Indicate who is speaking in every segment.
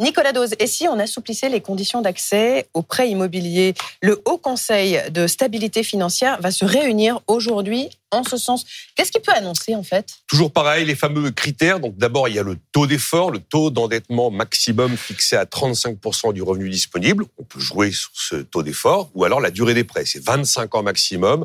Speaker 1: Nicolas Dose, et si on assouplissait les conditions d'accès aux prêts immobiliers Le Haut Conseil de stabilité financière va se réunir aujourd'hui en ce sens. Qu'est-ce qu'il peut annoncer en fait?
Speaker 2: Toujours pareil, les fameux critères. Donc d'abord, il y a le taux d'effort, le taux d'endettement maximum fixé à 35% du revenu disponible. On peut jouer sur ce taux d'effort. Ou alors la durée des prêts, c'est 25 ans maximum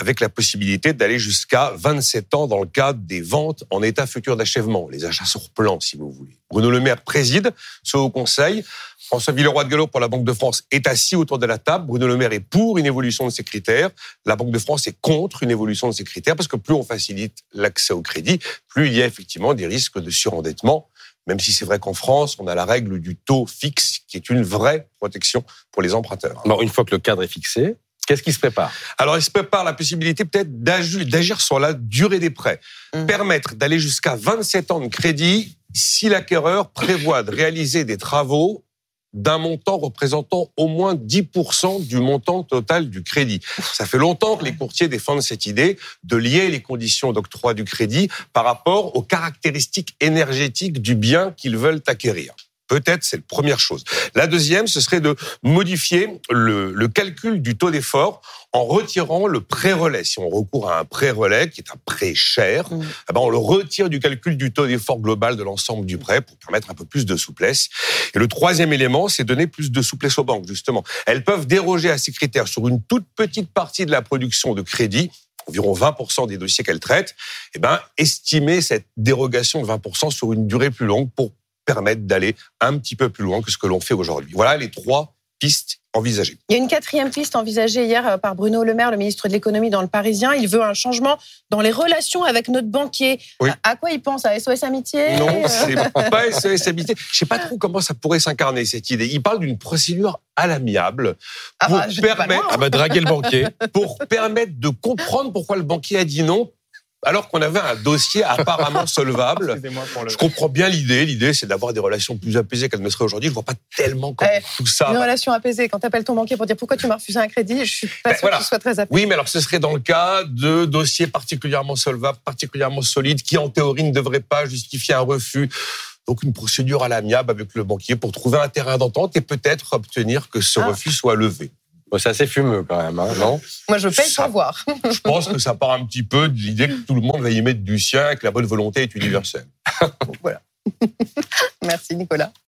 Speaker 2: avec la possibilité d'aller jusqu'à 27 ans dans le cadre des ventes en état futur d'achèvement, les achats sur plan, si vous voulez. Bruno Le Maire préside ce haut conseil. François Villeroy de Gallo pour la Banque de France est assis autour de la table. Bruno Le Maire est pour une évolution de ces critères. La Banque de France est contre une évolution de ces critères parce que plus on facilite l'accès au crédit, plus il y a effectivement des risques de surendettement. Même si c'est vrai qu'en France, on a la règle du taux fixe qui est une vraie protection pour les emprunteurs.
Speaker 3: Alors, une fois que le cadre est fixé, Qu'est-ce qui se prépare?
Speaker 2: Alors, il se prépare la possibilité peut-être d'agir sur la durée des prêts. Mmh. Permettre d'aller jusqu'à 27 ans de crédit si l'acquéreur prévoit de réaliser des travaux d'un montant représentant au moins 10% du montant total du crédit. Ça fait longtemps que les courtiers défendent cette idée de lier les conditions d'octroi du crédit par rapport aux caractéristiques énergétiques du bien qu'ils veulent acquérir. Peut-être, c'est la première chose. La deuxième, ce serait de modifier le, calcul du taux d'effort en retirant le pré-relais. Si on recourt à un pré-relais, qui est un prêt cher, mm. eh ben on le retire du calcul du taux d'effort global de l'ensemble du prêt pour permettre un peu plus de souplesse. Et le troisième élément, c'est donner plus de souplesse aux banques, justement. Elles peuvent déroger à ces critères sur une toute petite partie de la production de crédit environ 20% des dossiers qu'elles traitent, eh ben, estimer cette dérogation de 20% sur une durée plus longue pour permettre d'aller un petit peu plus loin que ce que l'on fait aujourd'hui. Voilà les trois pistes envisagées.
Speaker 1: Il y a une quatrième piste envisagée hier euh, par Bruno Le Maire, le ministre de l'économie dans le Parisien. Il veut un changement dans les relations avec notre banquier. À quoi il pense À SOS Amitié
Speaker 2: Non, c'est pas SOS Amitié. Je sais pas trop comment ça pourrait s'incarner cette idée. Il parle d'une procédure à l'amiable
Speaker 1: ah pour bah, permettre
Speaker 3: ah bah, draguer le banquier
Speaker 2: pour permettre de comprendre pourquoi le banquier a dit non alors qu'on avait un dossier apparemment solvable. Je comprends bien l'idée. L'idée, c'est d'avoir des relations plus apaisées qu'elles ne seraient aujourd'hui. Je vois pas tellement comment eh, tout ça.
Speaker 1: Une relation apaisée. Quand tu appelles ton banquier pour dire pourquoi tu m'as refusé un crédit, je suis pas ben, sûr que ce soit très apaisé.
Speaker 2: Oui, mais alors ce serait dans le cas de dossiers particulièrement solvables, particulièrement solides, qui en théorie ne devraient pas justifier un refus. Donc une procédure à l'amiable avec le banquier pour trouver un terrain d'entente et peut-être obtenir que ce ah. refus soit levé.
Speaker 3: C'est assez fumeux quand même, hein, non?
Speaker 1: Moi, je paye pour voir.
Speaker 2: je pense que ça part un petit peu de l'idée que tout le monde va y mettre du sien, que la bonne volonté est universelle.
Speaker 1: voilà. Merci Nicolas.